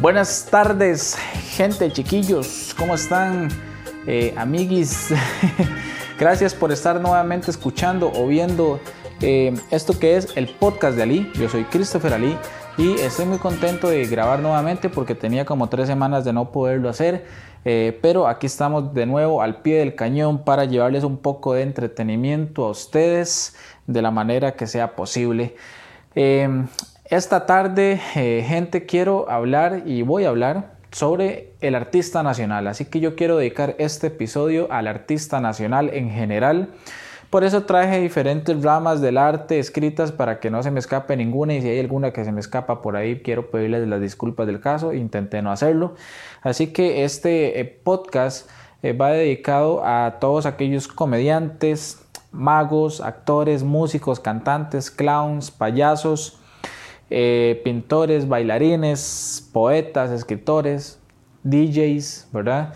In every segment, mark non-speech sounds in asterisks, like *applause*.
Buenas tardes, gente, chiquillos, ¿cómo están, eh, amiguis? *laughs* Gracias por estar nuevamente escuchando o viendo eh, esto que es el podcast de Ali. Yo soy Christopher Ali y estoy muy contento de grabar nuevamente porque tenía como tres semanas de no poderlo hacer. Eh, pero aquí estamos de nuevo al pie del cañón para llevarles un poco de entretenimiento a ustedes de la manera que sea posible. Eh, esta tarde, gente, quiero hablar y voy a hablar sobre el artista nacional. Así que yo quiero dedicar este episodio al artista nacional en general. Por eso traje diferentes ramas del arte escritas para que no se me escape ninguna y si hay alguna que se me escapa por ahí quiero pedirles las disculpas del caso, intenté no hacerlo. Así que este eh, podcast eh, va dedicado a todos aquellos comediantes, magos, actores, músicos, cantantes, clowns, payasos, eh, pintores, bailarines, poetas, escritores, DJs, ¿verdad?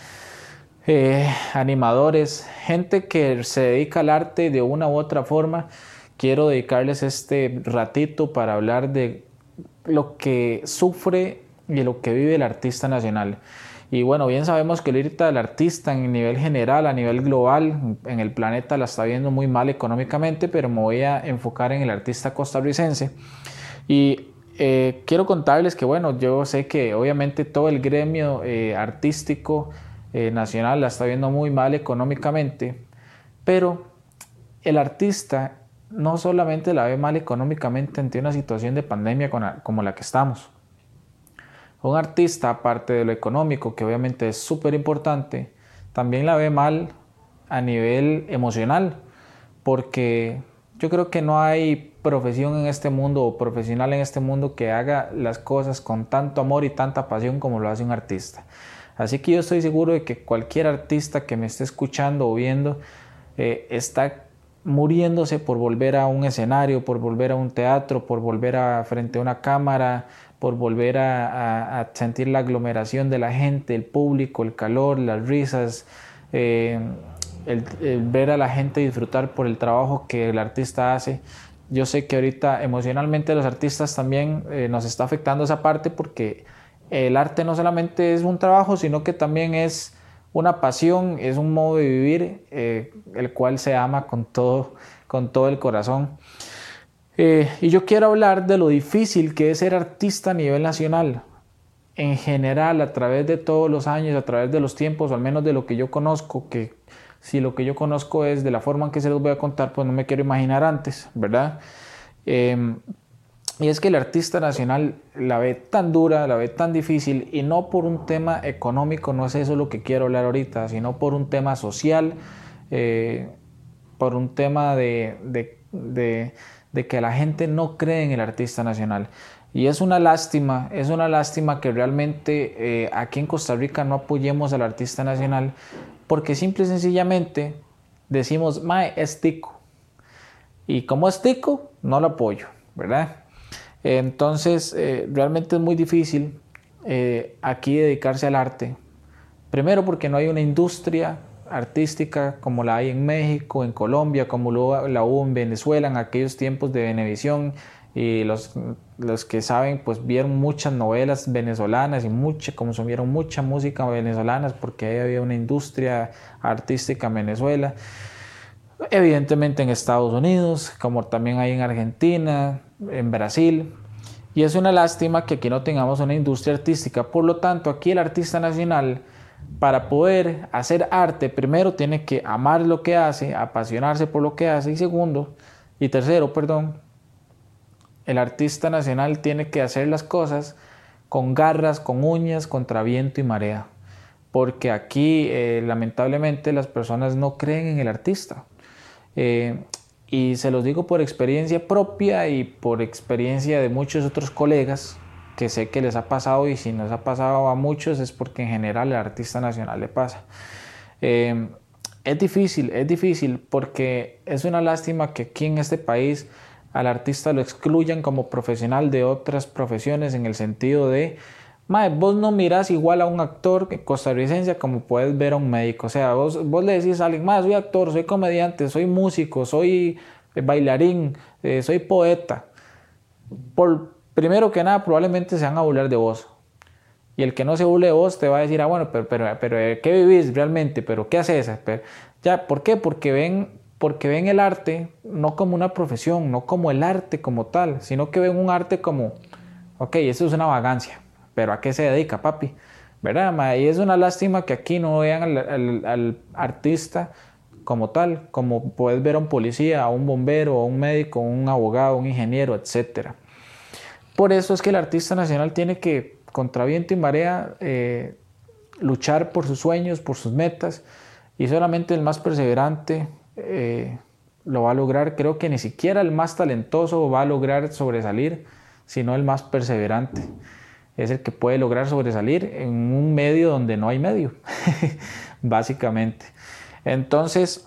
Eh, animadores, gente que se dedica al arte de una u otra forma. Quiero dedicarles este ratito para hablar de lo que sufre y lo que vive el artista nacional. Y bueno, bien sabemos que ahorita el artista en nivel general, a nivel global, en el planeta la está viendo muy mal económicamente, pero me voy a enfocar en el artista costarricense. Y eh, quiero contarles que, bueno, yo sé que obviamente todo el gremio eh, artístico eh, nacional la está viendo muy mal económicamente, pero el artista no solamente la ve mal económicamente ante una situación de pandemia como la que estamos. Un artista, aparte de lo económico, que obviamente es súper importante, también la ve mal a nivel emocional, porque yo creo que no hay profesión en este mundo o profesional en este mundo que haga las cosas con tanto amor y tanta pasión como lo hace un artista. Así que yo estoy seguro de que cualquier artista que me esté escuchando o viendo eh, está muriéndose por volver a un escenario, por volver a un teatro, por volver a frente a una cámara, por volver a, sentir la aglomeración de la gente, el público, el calor, las risas, eh, ver a la gente disfrutar por el trabajo que el artista hace. Yo sé que ahorita emocionalmente los artistas también eh, nos está afectando esa parte porque el arte no solamente es un trabajo, sino que también es una pasión, es un modo de vivir, eh, el cual se ama con todo, con todo el corazón. Eh, y yo quiero hablar de lo difícil que es ser artista a nivel nacional, en general, a través de todos los años, a través de los tiempos, o al menos de lo que yo conozco, que si lo que yo conozco es de la forma en que se los voy a contar, pues no me quiero imaginar antes, ¿verdad? Em, y es que el artista nacional la ve tan dura, la ve tan difícil, y no por un tema económico, no es eso lo que quiero hablar ahorita, sino por un tema social, eh, por un tema de, de, que la gente no cree en el artista nacional. Y es una lástima, es una lástima que realmente eh, aquí en Costa Rica no apoyemos al artista nacional, porque simple y sencillamente decimos, mae, es tico. Y como es tico, no lo apoyo, ¿verdad? Entonces, eh, realmente es muy difícil eh, aquí dedicarse al arte. Primero porque no hay una industria artística como la hay en México, en Colombia, como la hubo en Venezuela en aquellos tiempos de Venevisión. Y los, los que saben, pues vieron muchas novelas venezolanas y mucha, consumieron mucha música venezolana porque ahí había una industria artística en Venezuela. Evidentemente en Estados Unidos, como también hay en Argentina, en Brasil. Y es una lástima que aquí no tengamos una industria artística. Por lo tanto, aquí el artista nacional, para poder hacer arte, primero tiene que amar lo que hace, apasionarse por lo que hace. Y segundo, y tercero, perdón, el artista nacional tiene que hacer las cosas con garras, con uñas, contra viento y marea. Porque aquí, eh, lamentablemente, las personas no creen en el artista. Eh, y se los digo por experiencia propia y por experiencia de muchos otros colegas que sé que les ha pasado y si nos ha pasado a muchos es porque en general al artista nacional le pasa. Em, es difícil, es difícil porque es una lástima que aquí en este país al artista lo excluyan como profesional de otras profesiones en el sentido de Mae, vos no mirás igual a un actor costarricense como puedes ver a un médico. O sea, vos, vos le decís a alguien, más soy actor, soy comediante, soy músico, soy eh, bailarín, eh, soy poeta. Por, primero que nada, probablemente se van a burlar de vos. Y el que no se burle de vos te va a decir, ah, bueno, pero, pero, pero ¿qué vivís realmente? ¿Pero qué haces? ya, ¿por qué? Porque ven, porque ven el arte no como una profesión, no como el arte como tal, sino que ven un arte como, ok, eso es una vagancia, pero ¿a qué se dedica, papi? ¿Verdad? Y es una lástima que aquí no vean al, artista como tal, como puedes ver a un policía, a un bombero, a un médico, a un abogado, a un ingeniero, etc. Por eso es que el artista nacional tiene que, contra viento y marea, eh, luchar por sus sueños, por sus metas, y solamente el más perseverante eh, lo va a lograr. Creo que ni siquiera el más talentoso va a lograr sobresalir, sino el más perseverante. Es el que puede lograr sobresalir en un medio donde no hay medio, *laughs* básicamente. Entonces,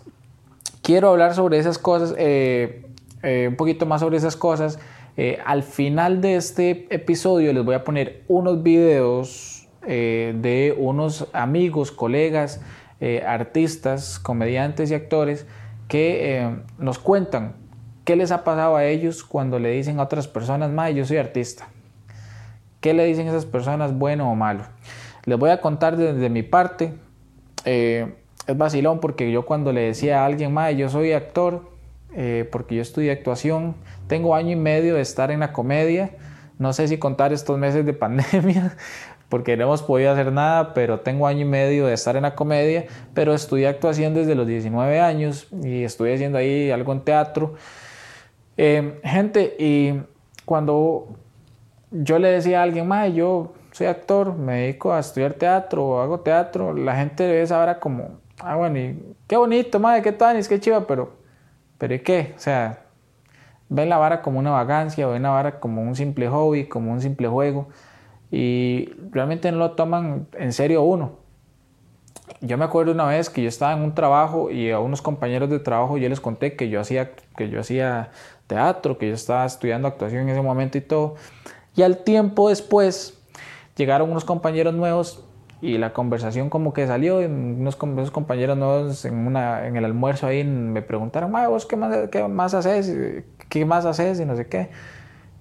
quiero hablar sobre esas cosas, eh, un poquito más sobre esas cosas. Eh, al final de este episodio les voy a poner unos videos de unos amigos, colegas, artistas, comediantes y actores que nos cuentan qué les ha pasado a ellos cuando le dicen a otras personas, ma, yo soy artista. ¿Qué le dicen esas personas, bueno o malo? Les voy a contar desde mi parte es vacilón porque yo cuando le decía a alguien, más yo soy actor, eh, porque yo estudié actuación, tengo año y medio de estar en la comedia, no sé si contar estos meses de *laughs* pandemia, porque no hemos podido hacer nada, pero tengo año y medio de estar en la comedia, pero estudié actuación desde los 19 años y estoy haciendo ahí algo en teatro. Eh, gente, y cuando yo le decía a alguien, más yo soy actor, me dedico a estudiar teatro o hago teatro, la gente ve esa hora como, Ah, bueno, qué bonito, madre, qué tanis, qué chiva, pero, pero ¿y qué? O sea, ven la vara como una vagancia, ven la vara como un simple hobby, como un simple juego, y realmente no lo toman en serio uno. Yo me acuerdo una vez que yo estaba en un trabajo y a unos compañeros de trabajo yo les conté que yo hacía, que yo hacía teatro, que yo estaba estudiando actuación en ese momento y todo. Y al tiempo después llegaron unos compañeros nuevos y la conversación como que salió, unos, compañeros nuevos en, una, en el almuerzo ahí me preguntaron, vos qué más, qué más haces, qué más haces y no sé qué.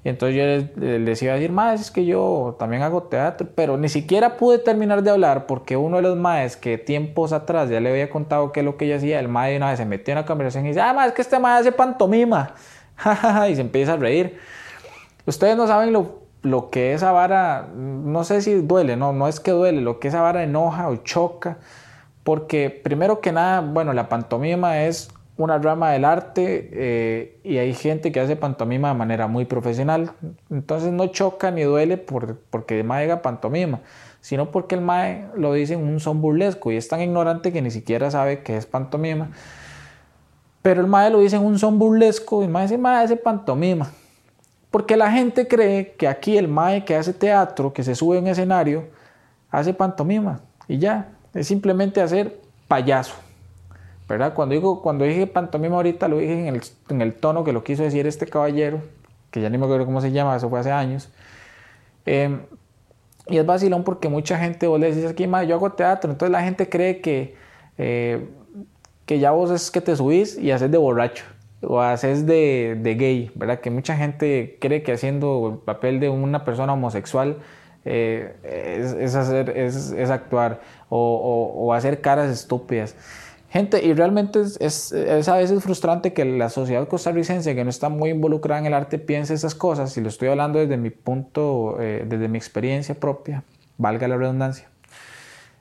Y entonces yo les, iba a decir, más es que yo también hago teatro, pero ni siquiera pude terminar de hablar porque uno de los maes que tiempos atrás ya le había contado qué es lo que yo hacía, el mae una vez se metió en la conversación y dice, ah, más es que este mae hace pantomima. *laughs* y se empieza a reír. Ustedes no saben lo lo que esa vara, no sé si duele, no, no es que duele, lo que esa vara enoja o choca, porque primero que nada, bueno, la pantomima es una rama del arte eh, y hay gente que hace pantomima de manera muy profesional, entonces no choca ni duele por, porque el mae haga pantomima, sino porque el mae lo dice en un son burlesco y es tan ignorante que ni siquiera sabe qué es pantomima. Pero el mae lo dice en un son burlesco y el mae dice, mae hace pantomima. Porque la gente cree que aquí el mae que hace teatro, que se sube en escenario, hace pantomima y ya, es simplemente hacer payaso. ¿Verdad? Cuando, digo, cuando dije pantomima ahorita lo dije en el, tono que lo quiso decir este caballero, que ya ni me acuerdo cómo se llama, eso fue hace años. Em, y es vacilón porque mucha gente, vos le decís aquí, mae, yo hago teatro, entonces la gente cree que, eh, que ya vos es que te subís y haces de borracho o haces de, de, gay, ¿verdad? Que mucha gente cree que haciendo el papel de una persona homosexual eh, es, hacer, es, actuar o, o, hacer caras estúpidas. Gente, y realmente es, es, a veces frustrante que la sociedad costarricense, que no está muy involucrada en el arte, piense esas cosas, y lo estoy hablando desde mi punto, eh, desde mi experiencia propia, valga la redundancia.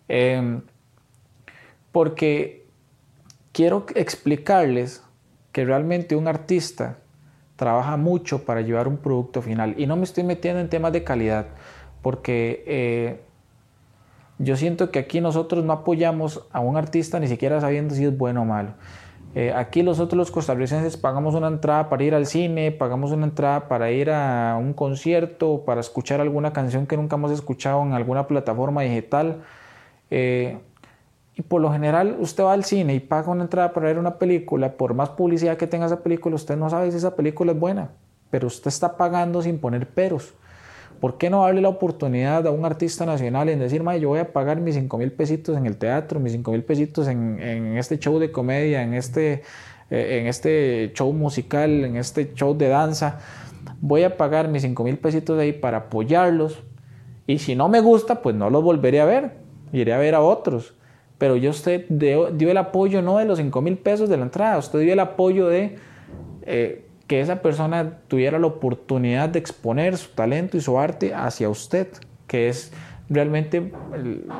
Em, porque quiero explicarles que realmente un artista trabaja mucho para llevar un producto final. Y no me estoy metiendo en temas de calidad, porque eh, yo siento que aquí nosotros no apoyamos a un artista ni siquiera sabiendo si es bueno o malo. Eh, aquí nosotros los costarricenses pagamos una entrada para ir al cine, pagamos una entrada para ir a un concierto, para escuchar alguna canción que nunca hemos escuchado en alguna plataforma digital. Eh, y por lo general usted va al cine y paga una entrada para ver una película, por más publicidad que tenga esa película, usted no sabe si esa película es buena, pero usted está pagando sin poner peros. ¿Por qué no darle la oportunidad a un artista nacional en decir, yo voy a pagar mis 5 mil pesitos en el teatro, mis 5 mil pesitos en, este show de comedia, en este, eh, en este show musical, en este show de danza? Voy a pagar mis 5 mil pesitos ahí para apoyarlos Y si no me gusta, pues no los volveré a ver. Iré a ver a otros. Pero yo usted dio, el apoyo no de los 5 mil pesos de la entrada, usted dio el apoyo de eh, que esa persona tuviera la oportunidad de exponer su talento y su arte hacia usted, que es realmente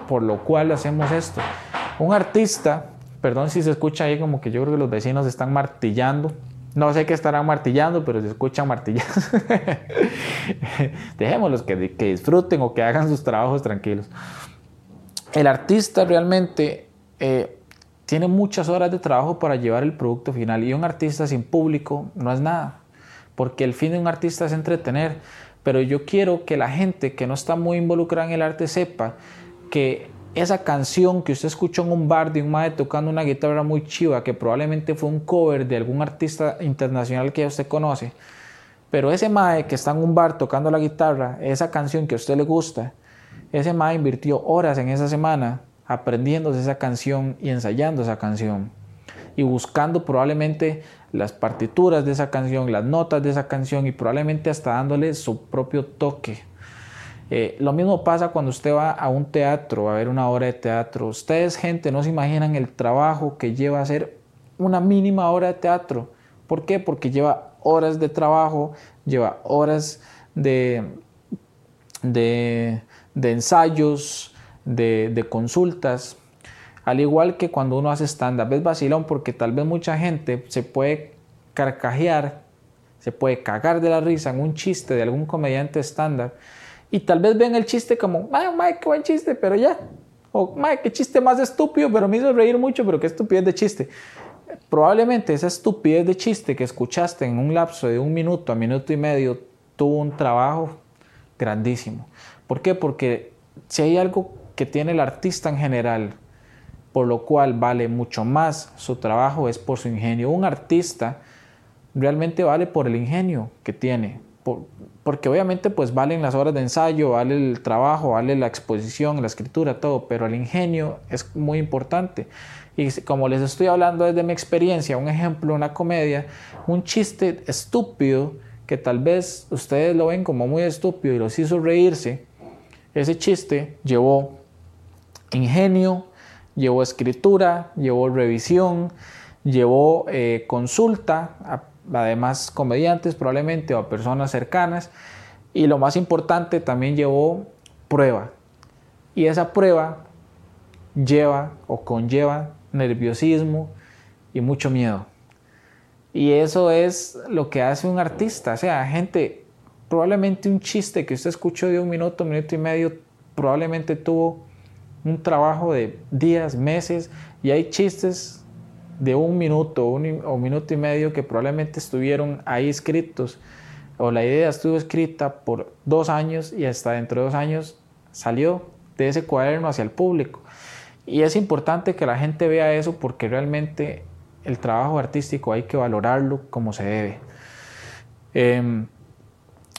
por lo cual hacemos esto. Un artista, perdón si se escucha ahí como que yo creo que los vecinos están martillando, no sé qué estarán martillando, pero se escuchan martillando. *laughs* Dejémoslos que, que disfruten o que hagan sus trabajos tranquilos. El artista realmente eh, tiene muchas horas de trabajo para llevar el producto final y un artista sin público no es nada, porque el fin de un artista es entretener, pero yo quiero que la gente que no está muy involucrada en el arte sepa que esa canción que usted escuchó en un bar de un mae tocando una guitarra muy chiva, que probablemente fue un cover de algún artista internacional que usted conoce, pero ese mae que está en un bar tocando la guitarra, esa canción que a usted le gusta, ese mae invirtió horas en esa semana aprendiéndose esa canción y ensayando esa canción y buscando probablemente las partituras de esa canción, las notas de esa canción y probablemente hasta dándole su propio toque eh, lo mismo pasa cuando usted va a un teatro, a ver una obra de teatro. Ustedes, gente, no se imaginan el trabajo que lleva a hacer una mínima obra de teatro. ¿Por qué? Porque lleva horas de trabajo, lleva horas de, de, ensayos, de, de, consultas. Al igual que cuando uno hace stand-up, vacilón porque tal vez mucha gente se puede carcajear, se puede cagar de la risa en un chiste de algún comediante stand-up y tal vez ven el chiste como, ay, qué buen chiste, pero ya. O, ay, qué chiste más estúpido, pero me hizo reír mucho, pero qué estupidez de chiste. Probablemente esa estupidez de chiste que escuchaste en un lapso de un minuto a minuto y medio tuvo un trabajo grandísimo. ¿Por qué? Porque si hay algo que tiene el artista en general, por lo cual vale mucho más su trabajo, es por su ingenio. Un artista realmente vale por el ingenio que tiene, porque obviamente pues valen las horas de ensayo, vale el trabajo, vale la exposición, la escritura, todo, pero el ingenio es muy importante. Y como les estoy hablando desde mi experiencia, un ejemplo, una comedia, un chiste estúpido que tal vez ustedes lo ven como muy estúpido y los hizo reírse, ese chiste llevó ingenio, llevó escritura, llevó revisión, llevó eh, consulta a además comediantes probablemente o a personas cercanas. Y lo más importante, también llevó prueba. Y esa prueba lleva o conlleva nerviosismo y mucho miedo. Y eso es lo que hace un artista. O sea, gente, probablemente un chiste que usted escuchó de un minuto, minuto y medio, probablemente tuvo un trabajo de días, meses, y hay chistes de un minuto o un minuto y medio que probablemente estuvieron ahí escritos o la idea estuvo escrita por dos años y hasta dentro de dos años salió de ese cuaderno hacia el público. Y es importante que la gente vea eso porque realmente el trabajo artístico hay que valorarlo como se debe. Em,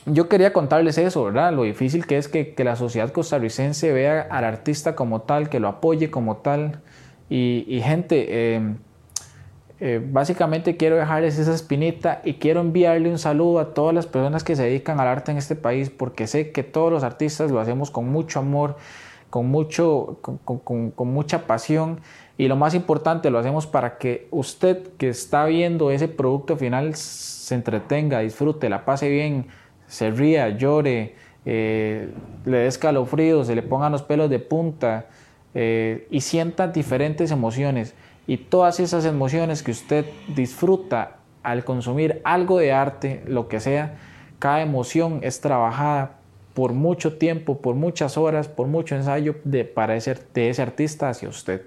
yo quería contarles eso, ¿verdad? Lo difícil que es que, la sociedad costarricense vea al artista como tal, que lo apoye como tal. Y, gente, em, eh, básicamente quiero dejarles esa espinita y quiero enviarle un saludo a todas las personas que se dedican al arte en este país porque sé que todos los artistas lo hacemos con mucho amor, con, mucho, con, con mucha pasión y lo más importante lo hacemos para que usted que está viendo ese producto final se entretenga, disfrute, la pase bien, se ría, llore, eh, le dé escalofrío, se le pongan los pelos de punta eh, y sienta diferentes emociones y todas esas emociones que usted disfruta al consumir algo de arte, lo que sea, cada emoción es trabajada por mucho tiempo, por muchas horas, por mucho ensayo de, para ese, de ese artista hacia usted.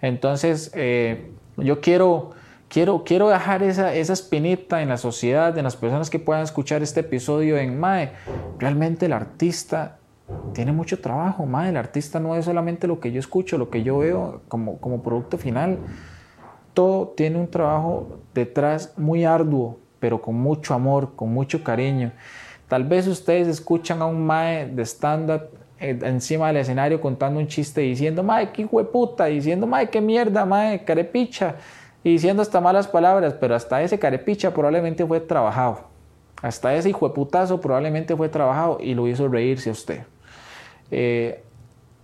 Entonces, eh, yo quiero, quiero, quiero dejar esa, esa espinita en la sociedad, en las personas que puedan escuchar este episodio en MAE. Realmente el artista tiene mucho trabajo, más el artista no es solamente lo que yo escucho, lo que yo veo como, como producto final. Todo tiene un trabajo detrás muy arduo, pero con mucho amor, con mucho cariño. Tal vez ustedes escuchan a un mae de stand-up eh, encima del escenario contando un chiste diciendo, mae, qué puta, diciendo, mae, qué mierda, mae, carepicha, y diciendo hasta malas palabras, pero hasta ese carepicha probablemente fue trabajado. Hasta ese hijo putazo probablemente fue trabajado y lo hizo reírse a usted. Eh,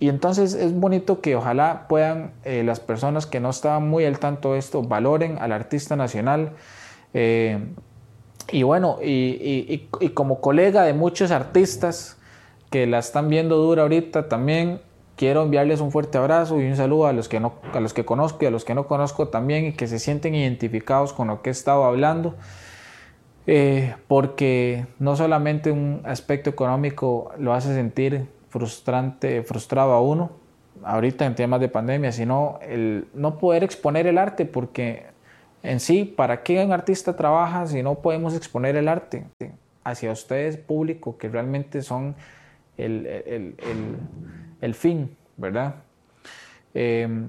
y entonces es bonito que ojalá puedan eh, las personas que no estaban muy al tanto de esto valoren al artista nacional. y bueno, y, y, como colega de muchos artistas que la están viendo dura ahorita también, quiero enviarles un fuerte abrazo y un saludo a los que, no, a los que conozco y a los que no conozco también y que se sienten identificados con lo que he estado hablando. Eh, porque no solamente un aspecto económico lo hace sentir frustrante, frustrado a uno, ahorita en temas de pandemia, sino el no poder exponer el arte, porque en sí, ¿para qué un artista trabaja si no podemos exponer el arte hacia ustedes, público, que realmente son el, el, el, el fin, ¿verdad? Eh,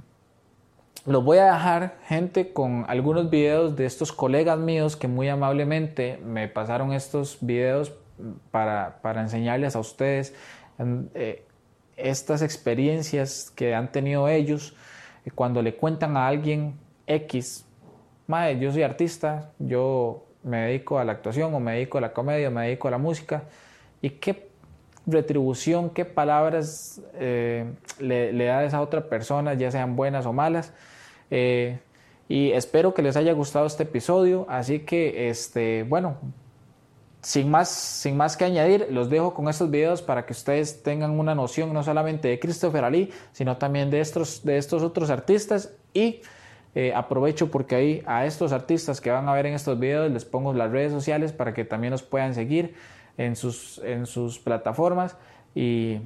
los voy a dejar, gente, con algunos videos de estos colegas míos que muy amablemente me pasaron estos videos para, para enseñarles a ustedes eh, estas experiencias que han tenido ellos cuando le cuentan a alguien X, Madre, yo soy artista, yo me dedico a la actuación o me dedico a la comedia, o me dedico a la música, y qué retribución, qué palabras eh, le, da a esa otra persona, ya sean buenas o malas. Eh, y espero que les haya gustado este episodio. Así que, este, bueno, sin más, sin más que añadir, los dejo con estos videos para que ustedes tengan una noción no solamente de Christopher Ali, sino también de estos, de estos otros artistas. Y eh, aprovecho porque ahí a estos artistas que van a ver en estos videos les pongo las redes sociales para que también los puedan seguir en sus, en sus plataformas. Y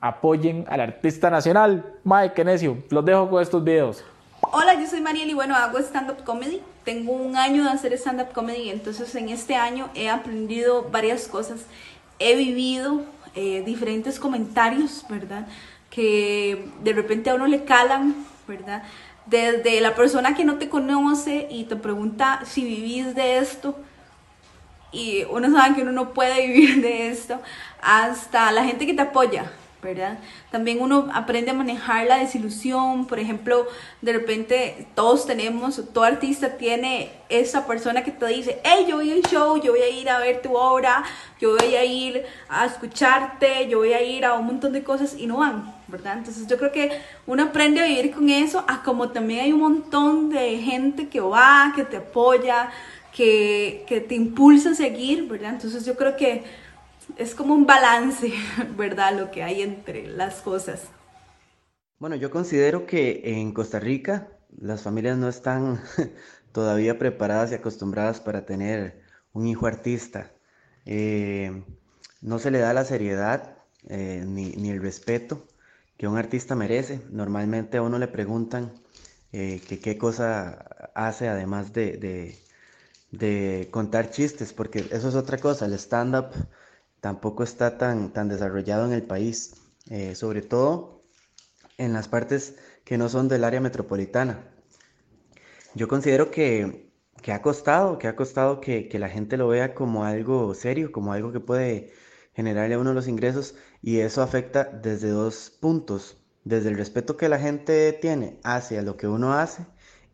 apoyen al artista nacional. Mike, necio, los dejo con estos videos. Hola, yo soy Mariel y bueno, hago stand-up comedy. Tengo un año de hacer stand-up comedy, entonces en este año he aprendido varias cosas. He vivido eh, diferentes comentarios, ¿verdad? Que de repente a uno le calan, ¿verdad? Desde la persona que no te conoce y te pregunta si vivís de esto, y uno sabe que uno no puede vivir de esto, hasta la gente que te apoya, ¿verdad? También uno aprende a manejar la desilusión, por ejemplo, de repente todos tenemos, todo artista tiene esa persona que te dice, hey, yo voy a un show, yo voy a ir a ver tu obra, yo voy a ir a escucharte, yo voy a ir a un montón de cosas y no van, ¿verdad? Entonces yo creo que uno aprende a vivir con eso, a como también hay un montón de gente que va, que te apoya, que, que te impulsa a seguir, ¿verdad? Entonces yo creo que es como un balance, *laughs* ¿verdad? Lo que hay entre las cosas. Bueno, yo considero que en Costa Rica las familias no están *laughs* todavía preparadas y acostumbradas para tener un hijo artista. Eh, no se le da la seriedad eh, ni, el respeto que un artista merece. Normalmente a uno le preguntan eh, que qué cosa hace además de, de contar chistes, porque eso es otra cosa. El stand-up tampoco está tan, tan desarrollado en el país, eh, sobre todo en las partes que no son del área metropolitana. Yo considero que, ha costado, que ha costado que, la gente lo vea como algo serio, como algo que puede generarle a uno los ingresos y eso afecta desde dos puntos, desde el respeto que la gente tiene hacia lo que uno hace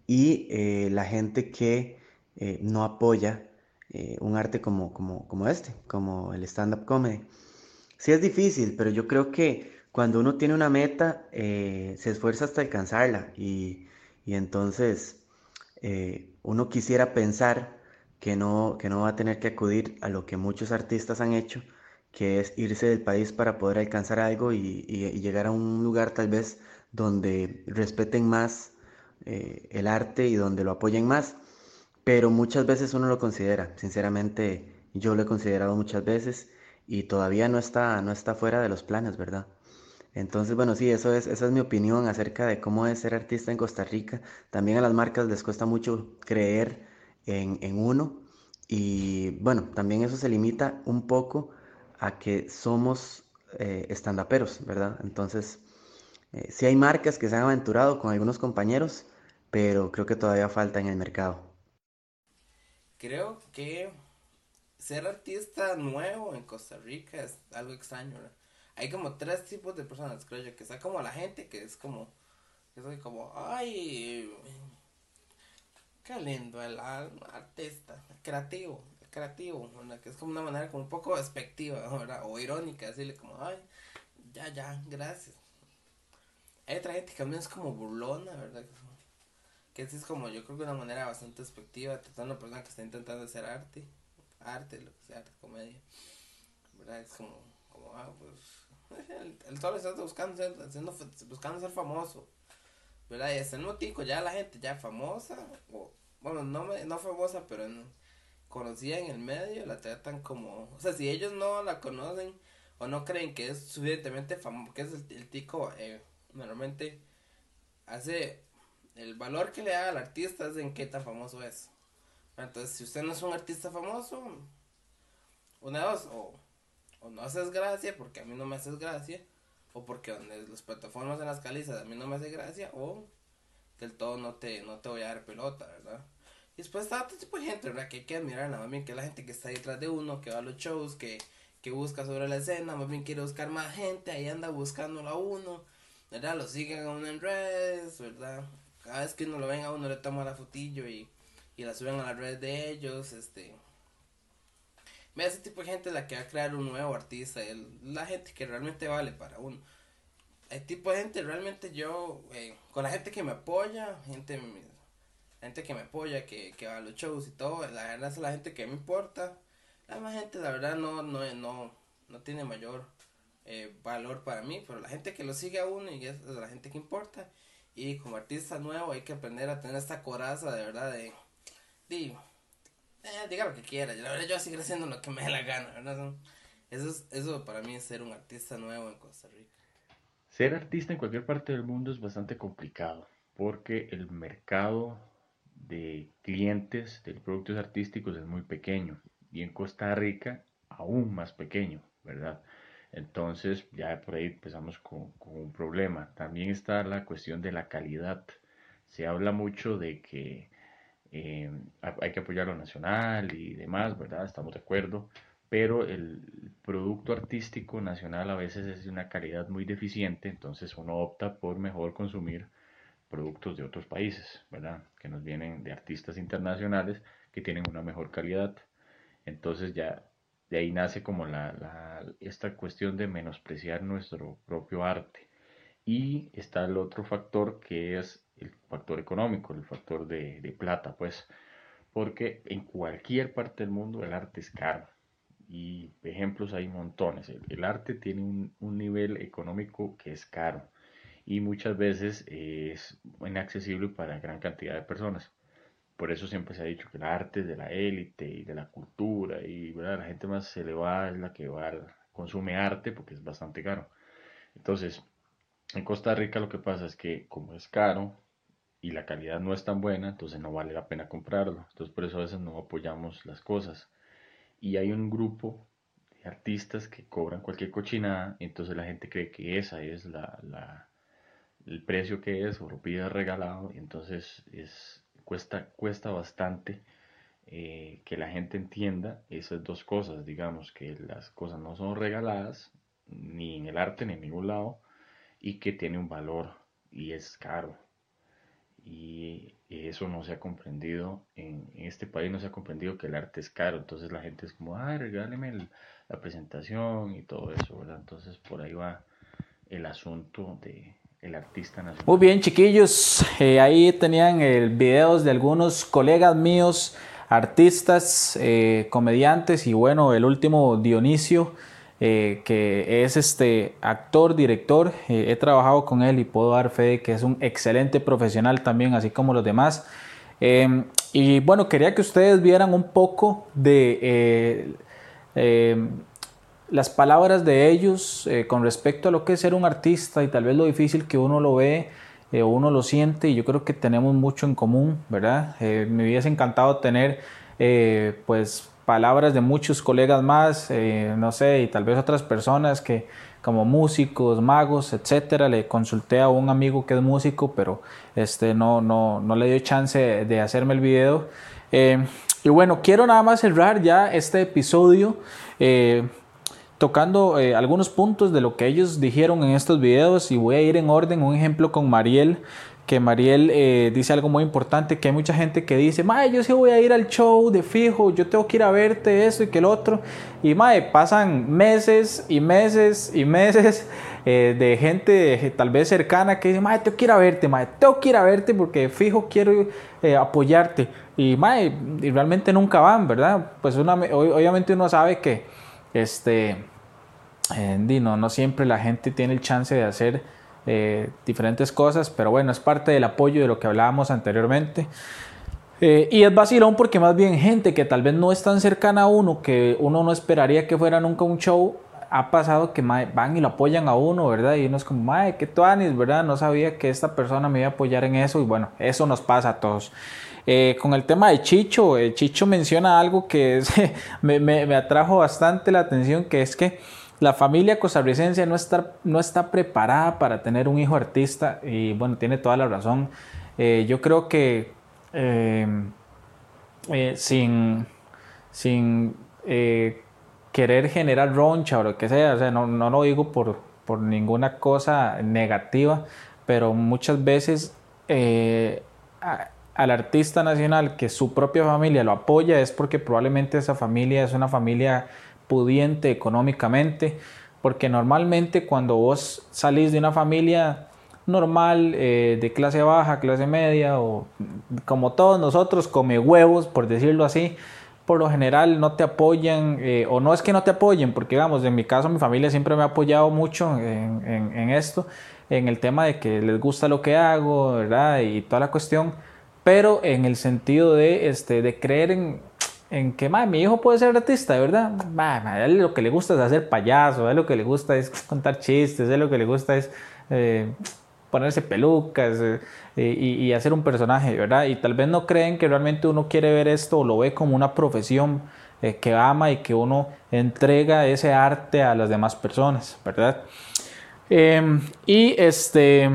y eh, la gente que eh, no apoya eh, un arte como, como, como este, como el stand-up comedy. Sí es difícil, pero yo creo que cuando uno tiene una meta, eh, se esfuerza hasta alcanzarla y, y entonces uno quisiera pensar que no, que no va a tener que acudir a lo que muchos artistas han hecho, que es irse del país para poder alcanzar algo y, y, llegar a un lugar tal vez donde respeten más el arte y donde lo apoyen más pero muchas veces uno lo considera, sinceramente yo lo he considerado muchas veces y todavía no está, no está fuera de los planes, ¿verdad? Entonces, bueno, sí, eso es, esa es mi opinión acerca de cómo es ser artista en Costa Rica. También a las marcas les cuesta mucho creer en, en uno y bueno, también eso se limita un poco a que somos eh, estandaperos, ¿verdad? Entonces, eh, sí hay marcas que se han aventurado con algunos compañeros, pero creo que todavía falta en el mercado creo que ser artista nuevo en Costa Rica es algo extraño. Hay como tres tipos de personas, creo yo, que está como la gente que es como, que soy como, ay, qué lindo el artista, creativo, creativo, que es como una manera como un poco despectiva, O irónica, decirle como, ay, ya, ya, gracias. Hay otra gente que también es como burlona, ¿verdad? Que es como, yo creo que una manera bastante despectiva, tratar a una persona que está intentando hacer arte, arte, lo que sea, arte, comedia, ¿verdad? Es como, como ah, pues, *laughs* el, el solo está buscando ser, haciendo, buscando ser famoso, ¿verdad? Y hasta el motivo ya la gente ya famosa, bueno, no, me, no famosa, pero conocida en el medio, la tratan como, o sea, si ellos no la conocen o no creen que es suficientemente famoso, que es el, el tico, eh, normalmente hace el valor que le da al artista es en qué tan famoso es. Entonces, si usted no es un artista famoso, una dos, o, o no haces gracia, porque a mí no me haces gracia, o porque donde las plataformas en las calizas a mí no me hace gracia, o del todo no te, no te voy a dar pelota, ¿verdad? Y después está otro tipo de gente, ¿verdad? Que hay que admirar, más bien que la gente que está detrás de uno, que va a los shows, que, que busca sobre la escena, más bien quiere buscar más gente, ahí anda buscándolo a uno, ¿verdad? Lo siguen a uno en redes, ¿verdad? Cada vez que uno lo ven a uno le toma la fotillo y, y la suben a las redes de ellos, este... Ese tipo de gente la que va a crear un nuevo artista, el, la gente que realmente vale para uno. El tipo de gente realmente yo, eh, con la gente que me apoya, gente, gente que me apoya, que, que va a los shows y todo, la verdad es la gente que me importa. La más gente la verdad no, no, no, no tiene mayor eh, valor para mí, pero la gente que lo sigue a uno y es la gente que importa. Y como artista nuevo hay que aprender a tener esta coraza de verdad de... eh, diga lo que quiera, la verdad yo seguir haciendo lo que me dé la gana, ¿verdad? Eso, es, eso para mí es ser un artista nuevo en Costa Rica. Ser artista en cualquier parte del mundo es bastante complicado porque el mercado de clientes de productos artísticos es muy pequeño y en Costa Rica aún más pequeño, ¿verdad? Entonces ya por ahí empezamos con, un problema. También está la cuestión de la calidad. Se habla mucho de que eh, hay que apoyar lo nacional y demás, ¿verdad? Estamos de acuerdo. Pero el producto artístico nacional a veces es de una calidad muy deficiente, entonces uno opta por mejor consumir productos de otros países, ¿verdad? Que nos vienen de artistas internacionales que tienen una mejor calidad. Entonces ya de ahí nace como la, esta cuestión de menospreciar nuestro propio arte. Y está el otro factor que es el factor económico, el factor de, plata, pues, porque en cualquier parte del mundo el arte es caro. Y ejemplos hay montones. El, arte tiene un, un, nivel económico que es caro y muchas veces es inaccesible para gran cantidad de personas. Por eso siempre se ha dicho que el arte es de la élite y de la cultura y la gente más elevada es la que va consume arte porque es bastante caro. Entonces, en Costa Rica lo que pasa es que como es caro y la calidad no es tan buena, entonces no vale la pena comprarlo. Entonces por eso a veces no apoyamos las cosas. Y hay un grupo de artistas que cobran cualquier cochinada entonces la gente cree que esa es la, la el precio que es o lo pide regalado entonces es cuesta, cuesta bastante eh, que la gente entienda esas dos cosas, digamos, que las cosas no son regaladas, ni en el arte ni en ningún lado, y que tiene un valor y es caro. Y eso no se ha comprendido, en, este país no se ha comprendido que el arte es caro, entonces la gente es como, ah, regáleme la presentación y todo eso, ¿verdad? Entonces por ahí va el asunto de, el artista nacional. Muy bien, chiquillos. Eh, ahí tenían el videos de algunos colegas míos, artistas, eh, comediantes y bueno, el último Dionisio, eh, que es este actor, director. he trabajado con él y puedo dar fe de que es un excelente profesional también, así como los demás. y bueno, quería que ustedes vieran un poco de las palabras de ellos eh, con respecto a lo que es ser un artista y tal vez lo difícil que uno lo ve eh, uno lo siente y yo creo que tenemos mucho en común, ¿verdad? Eh, me hubiese encantado tener pues palabras de muchos colegas más, no sé, y tal vez otras personas que como músicos, magos, etcétera. Le consulté a un amigo que es músico, pero este, no, no, no le dio chance de hacerme el video. y bueno, quiero nada más cerrar ya este episodio tocando eh, algunos puntos de lo que ellos dijeron en estos videos y voy a ir en orden. Un ejemplo con Mariel, que Mariel eh, dice algo muy importante, que hay mucha gente que dice, Mae, yo sí voy a ir al show de fijo, yo tengo que ir a verte eso y que el otro. Y Mae, pasan meses y meses y meses *laughs* eh, de gente tal vez cercana que dice, mae, tengo que verte, mae, tengo que ir a verte porque fijo quiero apoyarte. Y, mae, y realmente nunca van, ¿verdad? Pues obviamente uno sabe que, este, no, no siempre la gente tiene el chance de hacer diferentes cosas, pero bueno, es parte del apoyo de lo que hablábamos anteriormente. Eh, y es vacilón porque más bien gente que tal vez no es tan cercana a uno, que uno no esperaría que fuera nunca un show, ha pasado que van y lo apoyan a uno, ¿verdad? Y uno es como, madre, qué tuanis, ¿verdad? No sabía que esta persona me iba a apoyar en eso y bueno, eso nos pasa a todos. Eh, con el tema de Chicho, eh, Chicho menciona algo que *laughs* me, atrajo bastante la atención, que es que la familia costarricense no está, no está preparada para tener un hijo artista y bueno, tiene toda la razón. yo creo que eh, eh, sin, sin eh, querer generar roncha o lo que sea, o sea, no, no lo digo por, por, ninguna cosa negativa, pero muchas veces al artista nacional que su propia familia lo apoya es porque probablemente esa familia es una familia pudiente económicamente, porque normalmente cuando vos salís de una familia normal, eh, de clase baja, clase media, o como todos nosotros, come huevos, por decirlo así, por lo general no te apoyan, eh, o no es que no te apoyen, porque digamos, en mi caso mi familia siempre me ha apoyado mucho en, esto, en el tema de que les gusta lo que hago, ¿verdad? Y toda la cuestión, pero en el sentido de, este, de creer en, en que mi hijo puede ser artista, ¿verdad? él lo que le gusta es hacer payaso, él lo que le gusta es contar chistes, él lo que le gusta es... Eh, ponerse pelucas eh, y, hacer un personaje, ¿verdad? Y tal vez no creen que realmente uno quiere ver esto o lo ve como una profesión eh, que ama y que uno entrega ese arte a las demás personas, ¿verdad? Em, y este,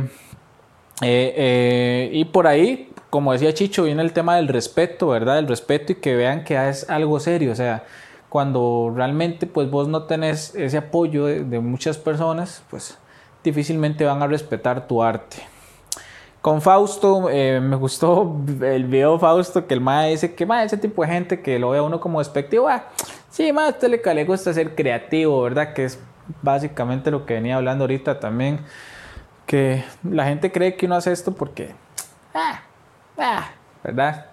y por ahí, como decía Chicho, viene el tema del respeto, ¿verdad? El respeto y que vean que es algo serio, o sea, cuando realmente pues vos no tenés ese apoyo de muchas personas, pues difícilmente van a respetar tu arte. Con Fausto, eh, me gustó el video Fausto que el mae dice que mae, ese tipo de gente que lo ve a uno como despectivo, ah, sí, a usted le, le gusta ser creativo, ¿verdad? Que es básicamente lo que venía hablando ahorita también, que la gente cree que uno hace esto porque, ah, ah, ¿verdad?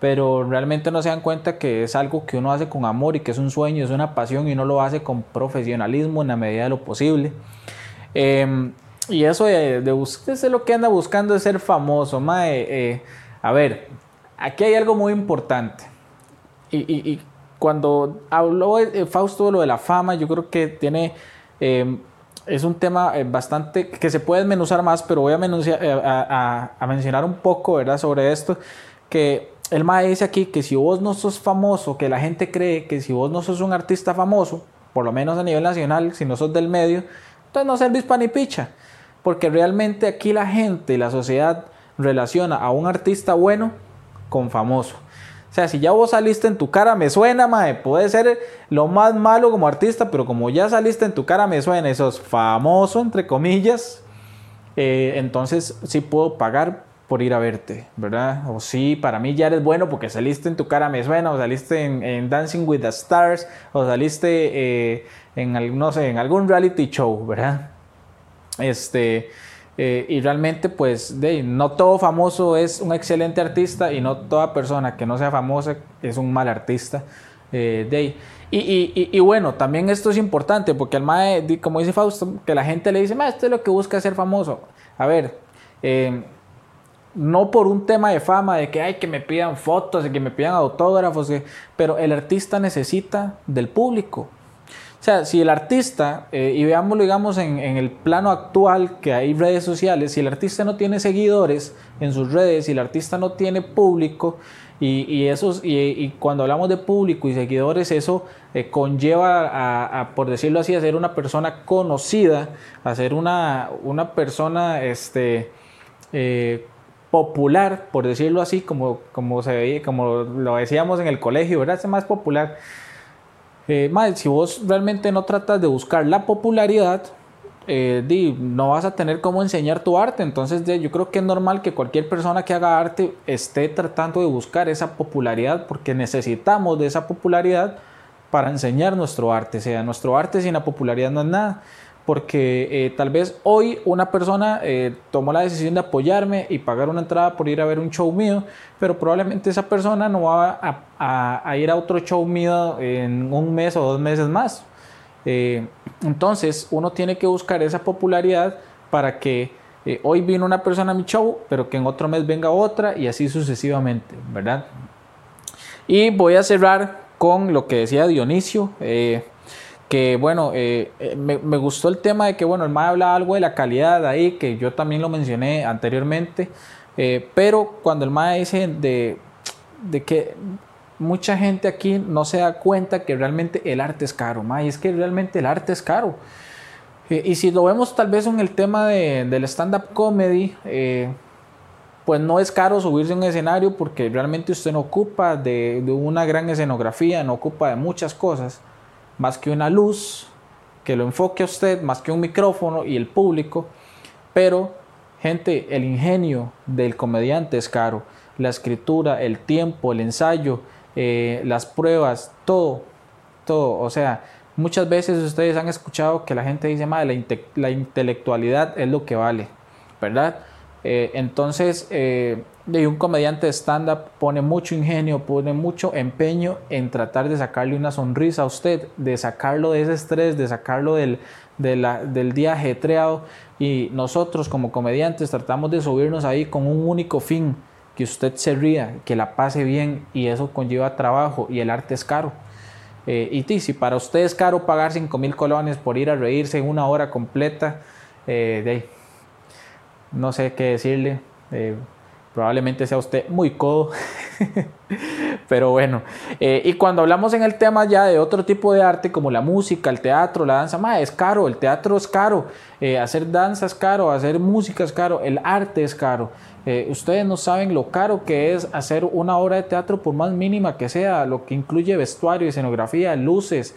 Pero realmente no se dan cuenta que es algo que uno hace con amor y que es un sueño, es una pasión y uno lo hace con profesionalismo en la medida de lo posible. Em, y eso de, de es lo que anda buscando es ser famoso. Mae, eh, a ver, aquí hay algo muy importante. Y, cuando habló eh, Fausto de lo de la fama, yo creo que tiene. Em, es un tema eh, bastante que se puede desmenuzar más, pero voy a, a, mencionar un poco ¿verdad? sobre esto. Que el Mae dice aquí que si vos no sos famoso, que la gente cree que si vos no sos un artista famoso, por lo menos a nivel nacional, si no sos del medio, entonces no servís para ni picha. Porque realmente aquí la gente la sociedad relaciona a un artista bueno con famoso. O sea, si ya vos saliste en tu cara me suena, mae, puede ser lo más malo como artista, pero como ya saliste en tu cara me suena, eso es famoso, entre comillas, eh, entonces sí puedo pagar por ir a verte, ¿verdad? O sí, para mí ya eres bueno porque saliste en tu cara me suena, o saliste en, Dancing with the Stars, o saliste eh, en, no sé, en algún reality show, ¿verdad? Este, eh, y realmente, pues, no todo famoso es un excelente artista y no toda persona que no sea famosa es un mal artista. Eh, y, y, y, bueno, también esto es importante porque al mae, como dice Fausto, que la gente le dice, esto es lo que busca ser famoso. A ver, eh, no por un tema de fama, de que hay que me pidan fotos, de que me pidan autógrafos, pero el artista necesita del público. O sea, si el artista, eh, y veámoslo digamos en, el plano actual que hay redes sociales, si el artista no tiene seguidores en sus redes, si el artista no tiene público, y, esos, y, cuando hablamos de público y seguidores, eso eh, conlleva a, por decirlo así, a ser una persona conocida, a ser una, una persona este, eh, popular, por decirlo así, como, como, se como lo decíamos en el colegio, ¿verdad? Es más popular. Eh, si vos realmente no tratas de buscar la popularidad, eh, no vas a tener cómo enseñar tu arte. Entonces, yo creo que es normal que cualquier persona que haga arte esté tratando de buscar esa popularidad, porque necesitamos de esa popularidad para enseñar nuestro arte. O sea, nuestro arte sin la popularidad no es nada. Porque eh, tal vez hoy una persona eh, tomó la decisión de apoyarme y pagar una entrada por ir a ver un show mío, pero probablemente esa persona no va a, ir a otro show mío en un mes o dos meses más. Eh, entonces uno tiene que buscar esa popularidad para que hoy vino una persona a mi show, pero que en otro mes venga otra y así sucesivamente, ¿verdad? Y voy a cerrar con lo que decía Dionisio que bueno, eh, eh, me, gustó el tema de que bueno, el MAE hablaba algo de la calidad ahí, que yo también lo mencioné anteriormente, eh, pero cuando el MAE dice de, de, que mucha gente aquí no se da cuenta que realmente el arte es caro, MAE, es que realmente el arte es caro. y si lo vemos tal vez en el tema de, del stand-up comedy, pues no es caro subirse a un escenario porque realmente usted no ocupa de una gran escenografía, no ocupa de muchas cosas más que una luz que lo enfoque a usted, más que un micrófono y el público. Pero, gente, el ingenio del comediante es caro. La escritura, el tiempo, el ensayo, eh, las pruebas, todo, todo. O sea, muchas veces ustedes han escuchado que la gente dice, madre, la, intelectualidad es lo que vale, ¿verdad? Eh, entonces, eh, de un comediante de stand-up pone mucho ingenio, pone mucho empeño en tratar de sacarle una sonrisa a usted, de sacarlo de ese estrés, de sacarlo del, del día ajetreado. Y nosotros como comediantes tratamos de subirnos ahí con un único fin, que usted se ría, que la pase bien y eso conlleva trabajo y el arte es caro. Eh, y si para usted es caro pagar 5 mil colones por ir a reírse en una hora completa, eh, no sé qué decirle. Eh, Probablemente sea usted muy codo. *laughs* Pero bueno, eh, y cuando hablamos en el tema ya de otro tipo de arte como la música, el teatro, la danza, más es caro, el teatro es caro, eh, hacer danza es caro, hacer música es caro, el arte es caro. Ustedes no saben lo caro que es hacer una obra de teatro por más mínima que sea, lo que incluye vestuario, escenografía, luces.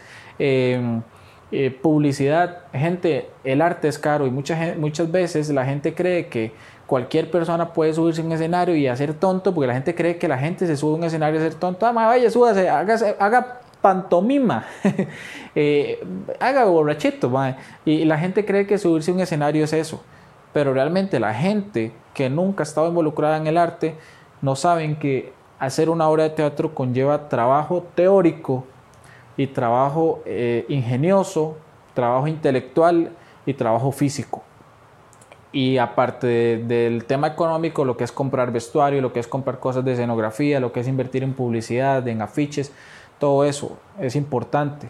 Publicidad, gente, el arte es caro y muchas, muchas veces la gente cree que cualquier persona puede subirse a un escenario y hacer tonto, porque la gente cree que la gente se sube a un escenario y hacer tonto. Ah, vaya, súbase, haga pantomima, *laughs* eh, haga borrachito, y la gente cree que subirse a un escenario es eso. Pero realmente la gente que nunca ha estado involucrada en el arte no saben que hacer una obra de teatro conlleva trabajo teórico y trabajo eh, ingenioso, trabajo intelectual y trabajo físico. Y aparte del tema económico, lo que es comprar vestuario, lo que es comprar cosas de escenografía, lo que es invertir en publicidad, en afiches, todo eso es importante.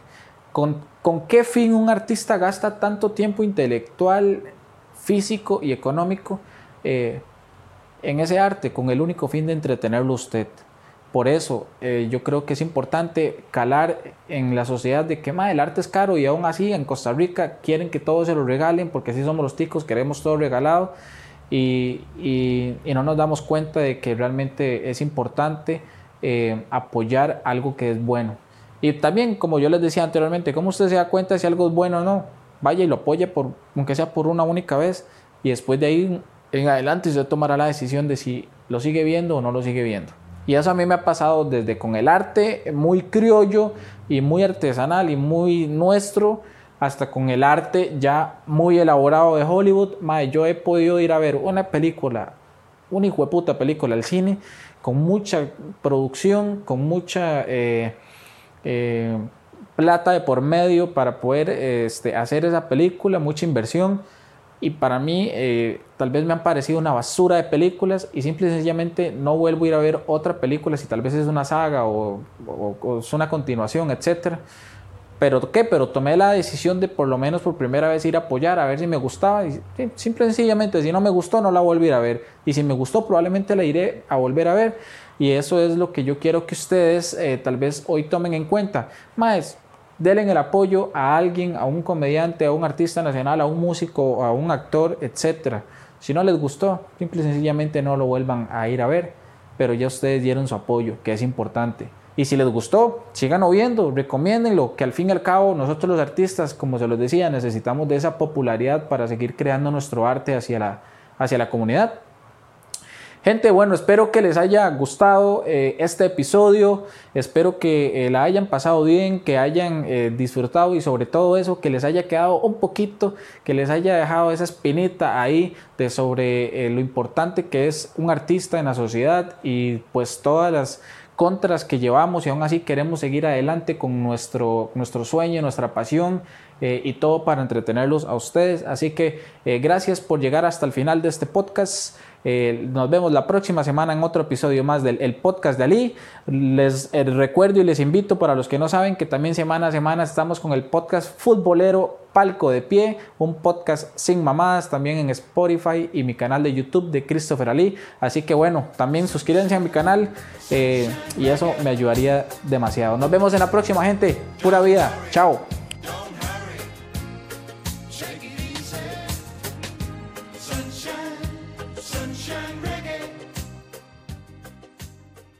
¿Con, qué fin un artista gasta tanto tiempo intelectual, físico y económico eh, en ese arte con el único fin de entretenerlo usted? Por eso eh, yo creo que es importante calar en la sociedad de que el arte es caro y aún así en Costa Rica quieren que todos se lo regalen porque así somos los ticos, queremos todo regalado y, y, no nos damos cuenta de que realmente es importante eh, apoyar algo que es bueno. Y también, como yo les decía anteriormente, ¿cómo usted se da cuenta si algo es bueno o no? Vaya y lo apoye, por, aunque sea por una única vez y después de ahí en adelante usted tomará la decisión de si lo sigue viendo o no lo sigue viendo. Y eso a mí me ha pasado desde con el arte muy criollo y muy artesanal y muy nuestro, hasta con el arte ya muy elaborado de Hollywood. yo he podido ir a ver una película, una hijo de puta película al cine, con mucha producción, con mucha eh, eh, plata de por medio para poder este, hacer esa película, mucha inversión y para mí eh, tal vez me han parecido una basura de películas y simple y sencillamente no vuelvo a ir a ver otra película si tal vez es una saga o, es una continuación, etc. Pero ¿qué? Pero tomé la decisión de por lo menos por primera vez ir a apoyar a ver si me gustaba y simple y sencillamente si no me gustó no la vuelvo a ir a ver y si me gustó probablemente la iré a volver a ver y eso es lo que yo quiero que ustedes eh, tal vez hoy tomen en cuenta. Más, denle el apoyo a alguien, a un comediante, a un artista nacional, a un músico, a un actor, etc. Si no les gustó, simple y sencillamente no lo vuelvan a ir a ver, pero ya ustedes dieron su apoyo, que es importante. Y si les gustó, sigan oyendo, recomiéndenlo, que al fin y al cabo nosotros los artistas, como se los decía, necesitamos de esa popularidad para seguir creando nuestro arte hacia la, hacia la comunidad. Gente, bueno, espero que les haya gustado eh, este episodio, espero que eh, la hayan pasado bien, que hayan eh, disfrutado y sobre todo eso, que les haya quedado un poquito, que les haya dejado esa espinita ahí de sobre lo importante que es un artista en la sociedad y pues todas las contras que llevamos y aún así queremos seguir adelante con nuestro, nuestro sueño, nuestra pasión y todo para entretenerlos a ustedes. Así que gracias por llegar hasta el final de este podcast. Eh, nos vemos la próxima semana en otro episodio más del el podcast de Ali. Les eh, recuerdo y les invito para los que no saben que también semana a semana estamos con el podcast futbolero Palco de Pie, un podcast sin mamadas también en Spotify y mi canal de YouTube de Christopher Ali. Así que bueno, también suscríbanse a mi canal eh, y eso me ayudaría demasiado. Nos vemos en la próxima gente. Pura vida. Chao.